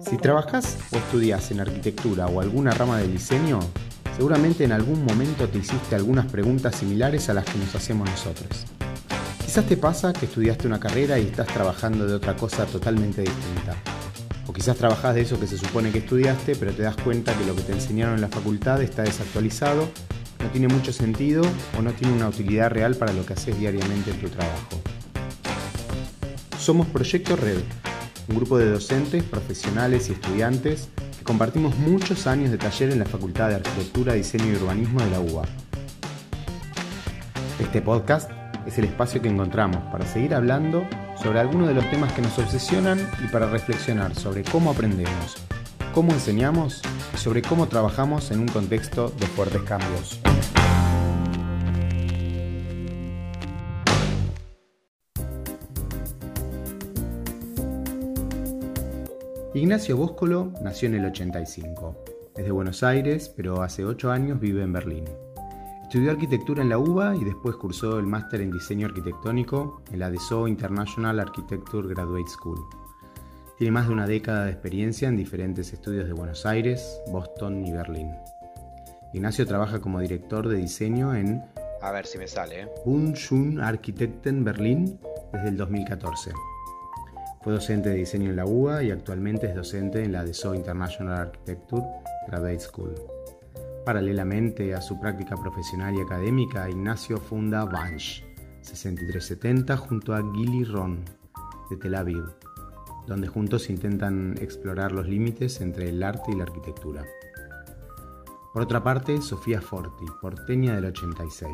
Si trabajas o estudias en arquitectura o alguna rama de diseño, seguramente en algún momento te hiciste algunas preguntas similares a las que nos hacemos nosotros. Quizás te pasa que estudiaste una carrera y estás trabajando de otra cosa totalmente distinta. O quizás trabajas de eso que se supone que estudiaste, pero te das cuenta que lo que te enseñaron en la facultad está desactualizado, no tiene mucho sentido o no tiene una utilidad real para lo que haces diariamente en tu trabajo. Somos Proyecto Red, un grupo de docentes, profesionales y estudiantes que compartimos muchos años de taller en la Facultad de Arquitectura, Diseño y Urbanismo de la UBA. Este podcast es el espacio que encontramos para seguir hablando sobre algunos de los temas que nos obsesionan y para reflexionar sobre cómo aprendemos, cómo enseñamos y sobre cómo trabajamos en un contexto de fuertes cambios. Ignacio Bóscolo nació en el 85. Es de Buenos Aires, pero hace 8 años vive en Berlín. Estudió arquitectura en la UBA y después cursó el máster en diseño arquitectónico en la DSO International Architecture Graduate School. Tiene más de una década de experiencia en diferentes estudios de Buenos Aires, Boston y Berlín. Ignacio trabaja como director de diseño en A ver si me sale. ¿eh? Bunschun Architekten Berlín desde el 2014. Fue docente de diseño en la UBA y actualmente es docente en la DSO International Architecture Graduate School. Paralelamente a su práctica profesional y académica, Ignacio funda Vanch 6370 junto a Gili Ron de Tel Aviv, donde juntos intentan explorar los límites entre el arte y la arquitectura. Por otra parte, Sofía Forti, porteña del 86.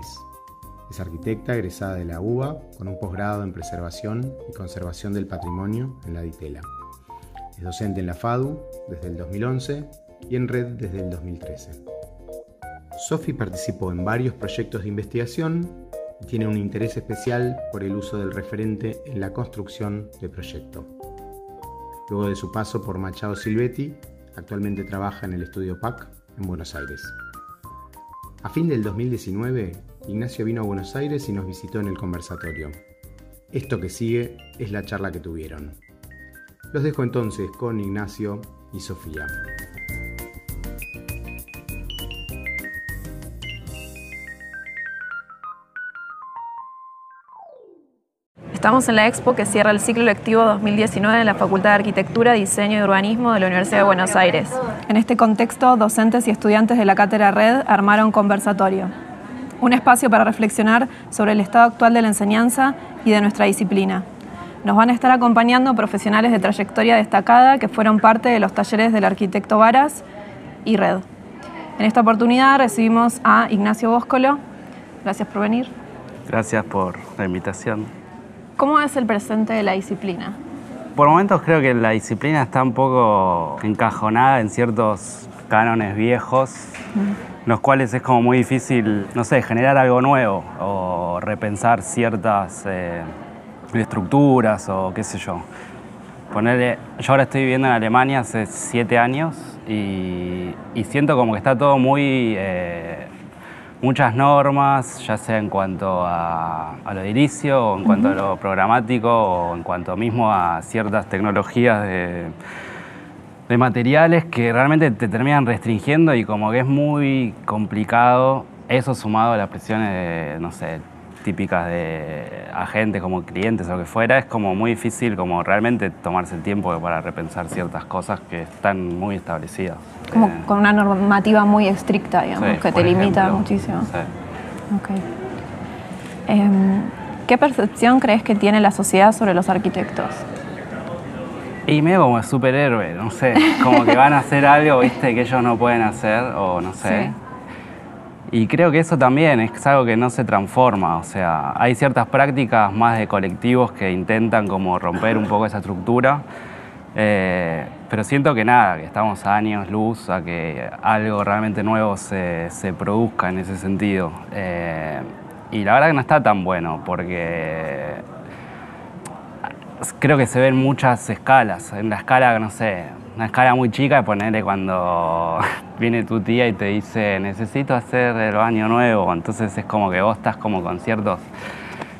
Es arquitecta egresada de la UBA con un posgrado en preservación y conservación del patrimonio en la DITELA. Es docente en la FADU desde el 2011 y en Red desde el 2013. Sophie participó en varios proyectos de investigación y tiene un interés especial por el uso del referente en la construcción de proyecto. Luego de su paso por Machado Silvetti, actualmente trabaja en el estudio PAC en Buenos Aires. A fin del 2019, Ignacio vino a Buenos Aires y nos visitó en el conversatorio. Esto que sigue es la charla que tuvieron. Los dejo entonces con Ignacio y Sofía. Estamos en la expo que cierra el ciclo lectivo 2019 en la Facultad de Arquitectura, Diseño y Urbanismo de la Universidad de Buenos Aires. En este contexto, docentes y estudiantes de la cátedra Red armaron conversatorio, un espacio para reflexionar sobre el estado actual de la enseñanza y de nuestra disciplina. Nos van a estar acompañando profesionales de trayectoria destacada que fueron parte de los talleres del arquitecto Varas y Red. En esta oportunidad recibimos a Ignacio Bóscolo. Gracias por venir. Gracias por la invitación. ¿Cómo es el presente de la disciplina? Por momentos creo que la disciplina está un poco encajonada en ciertos cánones viejos, los cuales es como muy difícil, no sé, generar algo nuevo o repensar ciertas eh, estructuras o qué sé yo. Ponerle, yo ahora estoy viviendo en Alemania hace siete años y, y siento como que está todo muy eh, muchas normas, ya sea en cuanto a, a lo edilicio, o en cuanto a lo programático, o en cuanto mismo a ciertas tecnologías de, de materiales que realmente te terminan restringiendo y como que es muy complicado eso sumado a las presiones de, no sé, típicas de agentes como clientes o lo que fuera, es como muy difícil como realmente tomarse el tiempo para repensar ciertas cosas que están muy establecidas. Como Eh, con una normativa muy estricta, digamos, Sí, que te limita ejemplo. muchísimo. Sí. Ok. Em, ¿Qué percepción crees que tiene la sociedad sobre los arquitectos? Y medio como superhéroe, no sé, como que van a hacer algo, viste, que ellos no pueden hacer, o no sé. Sí. Y creo que eso también es algo que no se transforma, o sea, hay ciertas prácticas más de colectivos que intentan como romper un poco esa estructura, eh, pero siento que nada, que estamos a años luz a que algo realmente nuevo se, se produzca en ese sentido. Eh, y la verdad que no está tan bueno, porque creo que se ven muchas escalas. En la escala, no sé, una escala muy chica, ponerle cuando viene tu tía y te dice necesito hacer el baño nuevo. Entonces es como que vos estás como con ciertos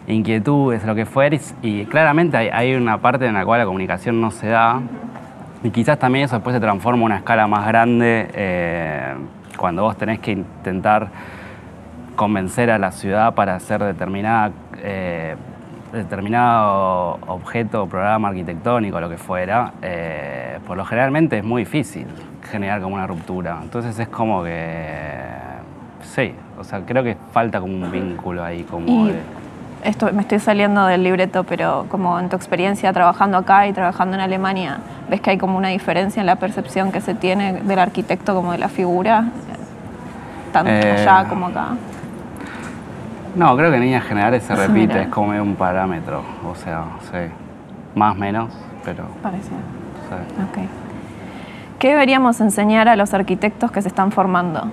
inquietudes, lo que fuera, y, claramente hay, una parte en la cual la comunicación no se da, y quizás también eso después se transforma en una escala más grande eh, cuando vos tenés que intentar convencer a la ciudad para hacer determinada, eh, determinado objeto, programa arquitectónico, lo que fuera, eh, por lo generalmente es muy difícil generar como una ruptura. Entonces es como que, sí, o sea, creo que falta como un vínculo ahí, como esto me estoy saliendo del libreto, pero como en tu experiencia trabajando acá y trabajando en Alemania, ¿ves que hay como una diferencia en la percepción que se tiene del arquitecto como de la figura, tanto eh, allá como acá? No, creo que en líneas generales se repite, es como un parámetro, o sea, sí, más o menos, pero... Parece. Sí. ¿Qué deberíamos enseñar a los arquitectos que se están formando?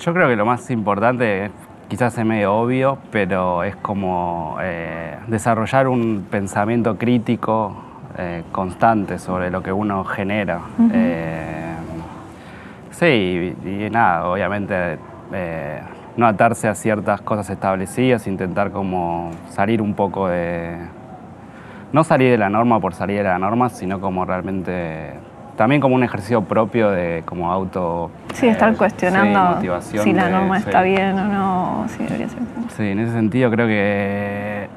Yo creo que lo más importante quizás es medio obvio, pero es como eh, desarrollar un pensamiento crítico eh, constante sobre lo que uno genera. Eh, sí, y, nada, obviamente no atarse a ciertas cosas establecidas, intentar como salir un poco de... No salir de la norma por salir de la norma, sino como realmente también como un ejercicio propio de como auto... Sí, estar eh, cuestionando si la norma está bien o no, sí, debería ser. Sí, en ese sentido creo que...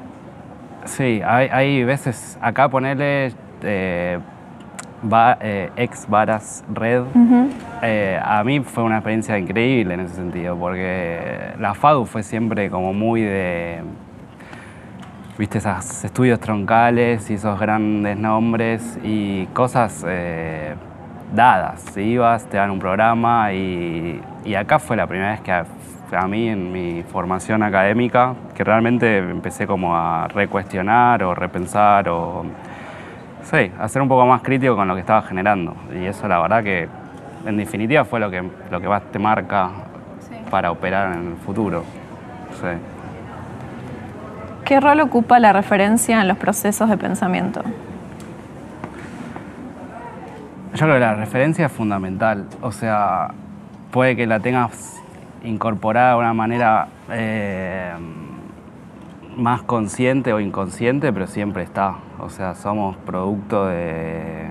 Sí, hay, veces, acá ponerle eh, eh, ex varas red, a mí fue una experiencia increíble en ese sentido, porque la FADU fue siempre como muy de viste esos estudios troncales y esos grandes nombres y cosas eh, dadas. Ibas, te dan un programa y, acá fue la primera vez que a, mí en mi formación académica que realmente empecé como a recuestionar o repensar o sí, a ser un poco más crítico con lo que estaba generando. Y eso la verdad que en definitiva fue lo que, lo que más te marca para operar en el futuro. ¿Qué rol ocupa la referencia en los procesos de pensamiento? Yo creo que la referencia es fundamental. O sea, puede que la tengas incorporada de una manera eh, más consciente o inconsciente, pero siempre está. O sea, somos producto de,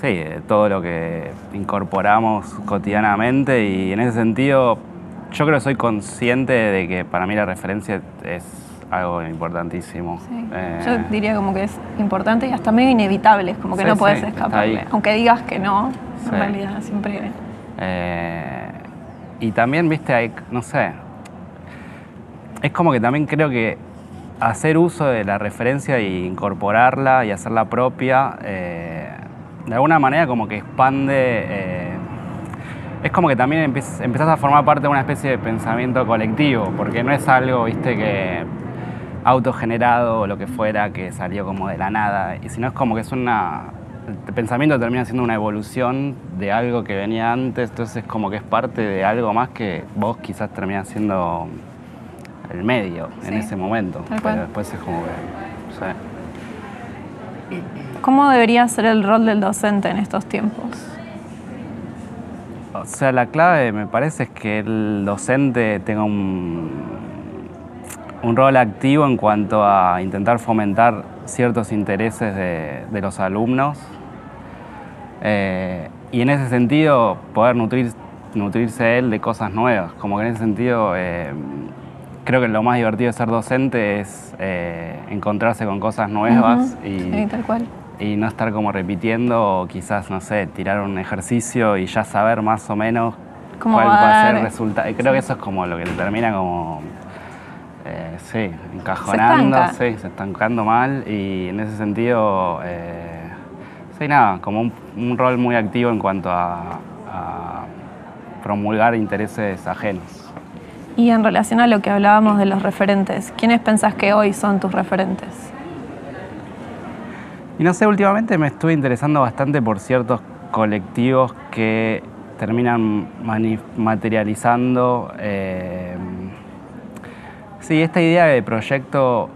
sí, de todo lo que incorporamos cotidianamente y en ese sentido yo creo que soy consciente de que para mí la referencia es algo importantísimo. Eh, yo diría como que es importante y hasta medio inevitable, como que no puedes escaparle. Aunque digas que no, en realidad siempre. Eh, y también, viste, hay, no sé, es como que también creo que hacer uso de la referencia e incorporarla y hacerla propia, eh, de alguna manera como que expande es como que también empezás a formar parte de una especie de pensamiento colectivo, porque no es algo, viste, que autogenerado o lo que fuera, que salió como de la nada, y sino es como que es una... El pensamiento termina siendo una evolución de algo que venía antes, entonces es como que es parte de algo más que vos quizás terminás siendo el medio en ese momento, pero después es como que... ¿Cómo debería ser el rol del docente en estos tiempos? O sea, la clave me parece es que el docente tenga un, un rol activo en cuanto a intentar fomentar ciertos intereses de, los alumnos eh, y en ese sentido poder nutrir, nutrirse él de cosas nuevas. Como que en ese sentido eh, creo que lo más divertido de ser docente es eh, encontrarse con cosas nuevas y, tal cual y no estar como repitiendo o quizás, no sé, tirar un ejercicio y ya saber más o menos cuál va a ser el resultado. Creo que eso es como lo que te termina como, eh, sí, encajonando, se sí, se estancando mal y en ese sentido, eh, sí, nada, como un, rol muy activo en cuanto a, a promulgar intereses ajenos. Y en relación a lo que hablábamos de los referentes, ¿quiénes pensás que hoy son tus referentes? Y no sé, últimamente me estuve interesando bastante por ciertos colectivos que terminan materializando eh, sí, esta idea de proyecto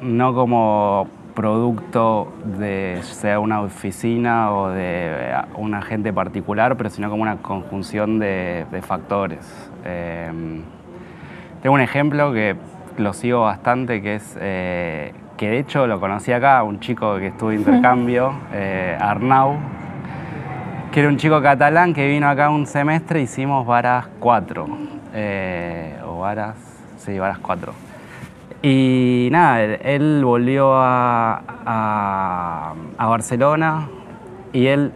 no como producto de sea una oficina o de un agente particular, pero sino como una conjunción de, factores. Eh, Tengo un ejemplo que lo sigo bastante, que es eh, que de hecho lo conocí acá, un chico que estuvo de intercambio, eh, Arnau, que era un chico catalán que vino acá un semestre, hicimos varas 4, eh, o varas, sí, varas 4. Y nada, él, volvió a, a, Barcelona y él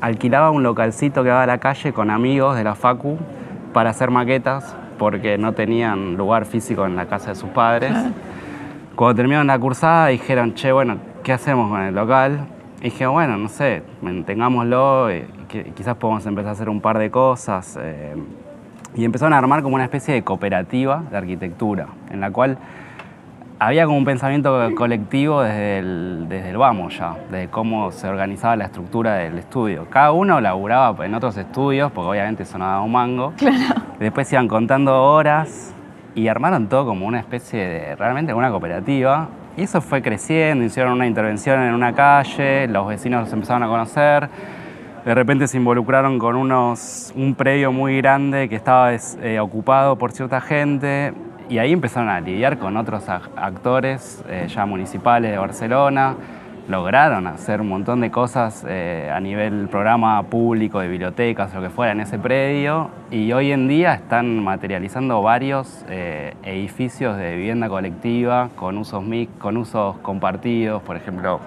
alquilaba un localcito que daba a la calle con amigos de la Facu para hacer maquetas porque no tenían lugar físico en la casa de sus padres. Cuando terminaron la cursada dijeron, che, bueno, ¿qué hacemos con el local? Y dije, bueno, no sé, mantengámoslo, y quizás podemos empezar a hacer un par de cosas. Eh, y empezaron a armar como una especie de cooperativa de arquitectura, en la cual había como un pensamiento colectivo desde el, desde el vamos ya, de cómo se organizaba la estructura del estudio. Cada uno laburaba en otros estudios, porque obviamente sonaba un mango. Claro. Después iban contando horas y armaron todo como una especie de, realmente una cooperativa. Y eso fue creciendo, hicieron una intervención en una calle, los vecinos se empezaron a conocer, de repente se involucraron con unos, un predio muy grande que estaba eh, ocupado por cierta gente y ahí empezaron a lidiar con otros actores eh, ya municipales de Barcelona, lograron hacer un montón de cosas eh, a nivel programa público, de bibliotecas, lo que fuera en ese predio, y hoy en día están materializando varios eh, edificios de vivienda colectiva con usos, con usos compartidos, por ejemplo,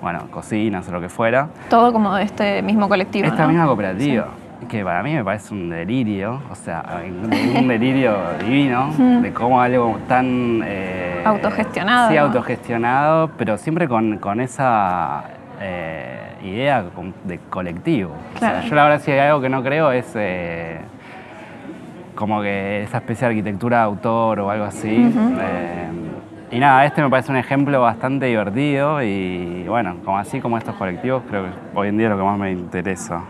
bueno, cocinas o lo que fuera. Todo como de este mismo colectivo. Esta misma cooperativa que para mí me parece un delirio, o sea, un delirio divino de cómo algo tan... Eh, autogestionado. Sí, autogestionado, pero siempre con, esa eh, idea de colectivo. O sea, yo la verdad si hay algo que no creo es eh, como que esa especie de arquitectura de autor o algo así. y nada, este me parece un ejemplo bastante divertido y bueno, como así como estos colectivos, creo que hoy en día es lo que más me interesa.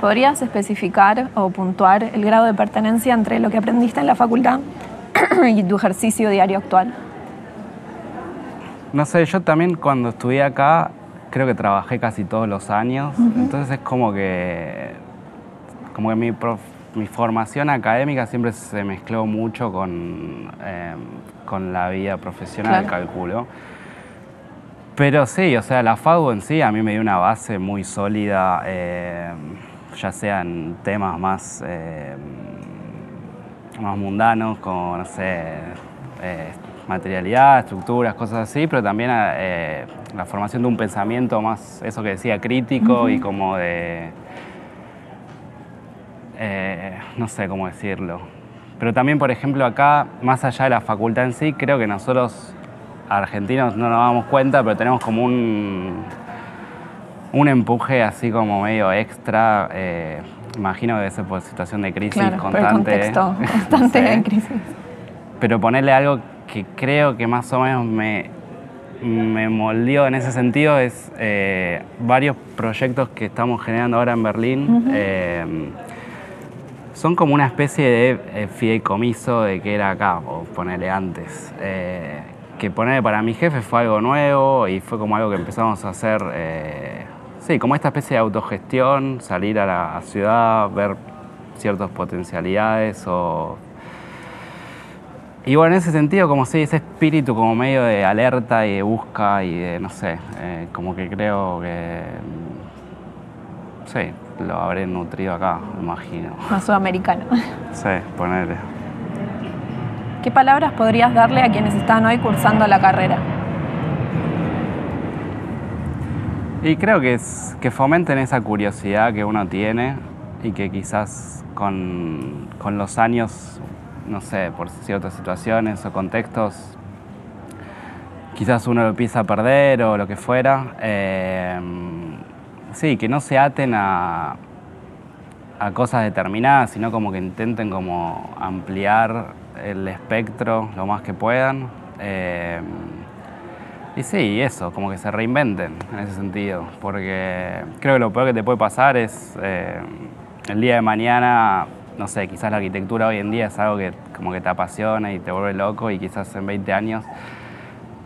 ¿Podrías especificar o puntuar el grado de pertenencia entre lo que aprendiste en la facultad y tu ejercicio diario actual? No sé, yo también cuando estudié acá creo que trabajé casi todos los años, entonces es como que, como que mi, mi, formación académica siempre se mezcló mucho con, em, con la vida profesional, calculo. Pero sí, o sea, la FAU en sí a mí me dio una base muy sólida. Em, ya sean temas más, eh, más mundanos, como, no sé, eh, materialidad, estructuras, cosas así, pero también eh, la formación de un pensamiento más, eso que decía, crítico y como de, no sé cómo decirlo. Pero también, por ejemplo, acá, más allá de la facultad en sí, creo que nosotros, argentinos, no nos damos cuenta, pero tenemos como un, un empuje así como medio extra. Eh, imagino que debe ser por situación de crisis constante. constante de crisis. Pero ponerle algo que creo que más o menos me, me moldeó en ese sentido es eh, varios proyectos que estamos generando ahora en Berlín. Eh, son como una especie de fideicomiso de que era acá, o ponerle antes. que ponerle para mi jefe fue algo nuevo y fue como algo que empezamos a hacer Sí, como esta especie de autogestión, salir a la ciudad, ver ciertas potencialidades o... Y bueno, en ese sentido, como sí, ese espíritu como medio de alerta y de busca y de, no sé, eh, como que creo que... Sí, lo habré nutrido acá, me imagino. Más sudamericano. Sí, ponerle. ¿Qué palabras podrías darle a quienes están hoy cursando la carrera? Y creo que, es, que fomenten esa curiosidad que uno tiene y que quizás con, los años, no sé, por ciertas situaciones o contextos, quizás uno lo empieza a perder o lo que fuera. Eh, sí, que no se aten a, a cosas determinadas, sino como que intenten como ampliar el espectro lo más que puedan. Eh, y sí, eso, como que se reinventen en ese sentido, porque creo que lo peor que te puede pasar es eh, el día de mañana, no sé, quizás la arquitectura hoy en día es algo que como que te apasiona y te vuelve loco y quizás en 20 años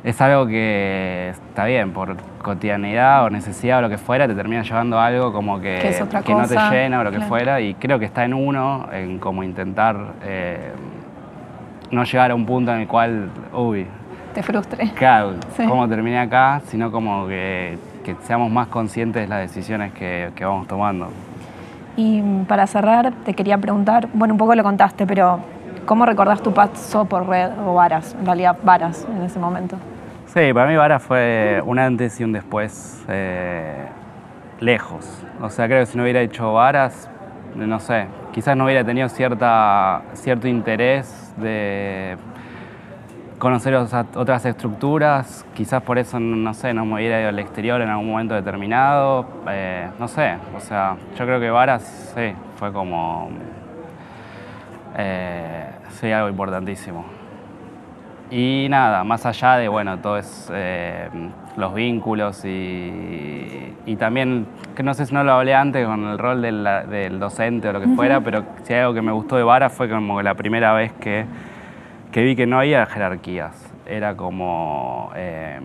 es algo que está bien, por cotidianidad o necesidad o lo que fuera, te termina llevando algo como que, que, no te llena o lo que fuera y creo que está en uno, en como intentar... Eh, no llegar a un punto en el cual, uy, te frustre. Claro, cómo terminé acá, sino como que, seamos más conscientes de las decisiones que, que, vamos tomando. Y para cerrar, te quería preguntar, bueno, un poco lo contaste, pero ¿cómo recordás tu paso por red o varas? En realidad, varas en ese momento. Sí, para mí varas fue un antes y un después eh, lejos. O sea, creo que si no hubiera hecho varas, no sé, quizás no hubiera tenido cierta, cierto interés de conocer otras estructuras, quizás por eso, no sé, no me hubiera ido al exterior en algún momento determinado, eh, no sé, o sea, yo creo que Varas, sí, fue como, eh, sí, algo importantísimo. Y nada, más allá de, bueno, todos eh, los vínculos y, y, también, que no sé si no lo hablé antes con el rol del, del docente o lo que fuera, pero si hay algo que me gustó de Varas fue como la primera vez que que vi que no había jerarquías. Era como, em,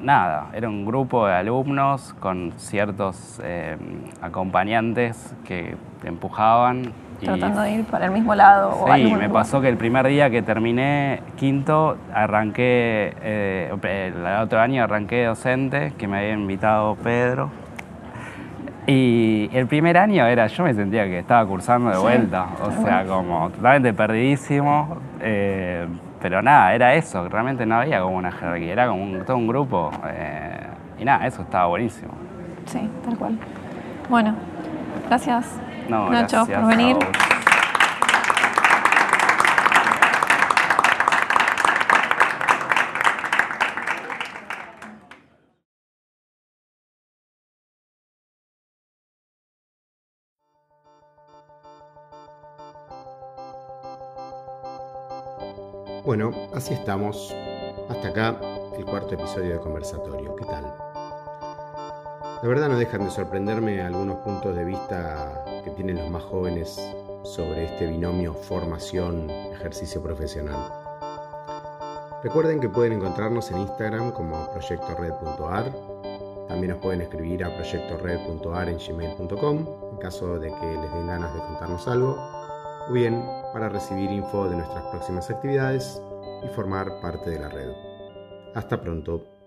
nada, era un grupo de alumnos con ciertos em, acompañantes que te empujaban. Tratando de ir para el mismo lado. Sí, me pasó que el primer día que terminé quinto, arranqué, eh, el otro año arranqué docente, que me había invitado Pedro, y el primer año era, yo me sentía que estaba cursando de vuelta, o sea, como totalmente perdidísimo, eh, pero nada, era eso, realmente no había como una jerarquía, era como todo un grupo, eh, y nada, eso estaba buenísimo. Sí, tal cual. Bueno, gracias Nacho por venir. Bueno, así estamos. Hasta acá el cuarto episodio de conversatorio. ¿Qué tal? La verdad no dejan de sorprenderme algunos puntos de vista que tienen los más jóvenes sobre este binomio formación-ejercicio profesional. Recuerden que pueden encontrarnos en Instagram como proyectored.ar. También nos pueden escribir a proyectored.ar en gmail.com en caso de que les den ganas de contarnos algo o bien para recibir info de nuestras próximas actividades y formar parte de la red. Hasta pronto.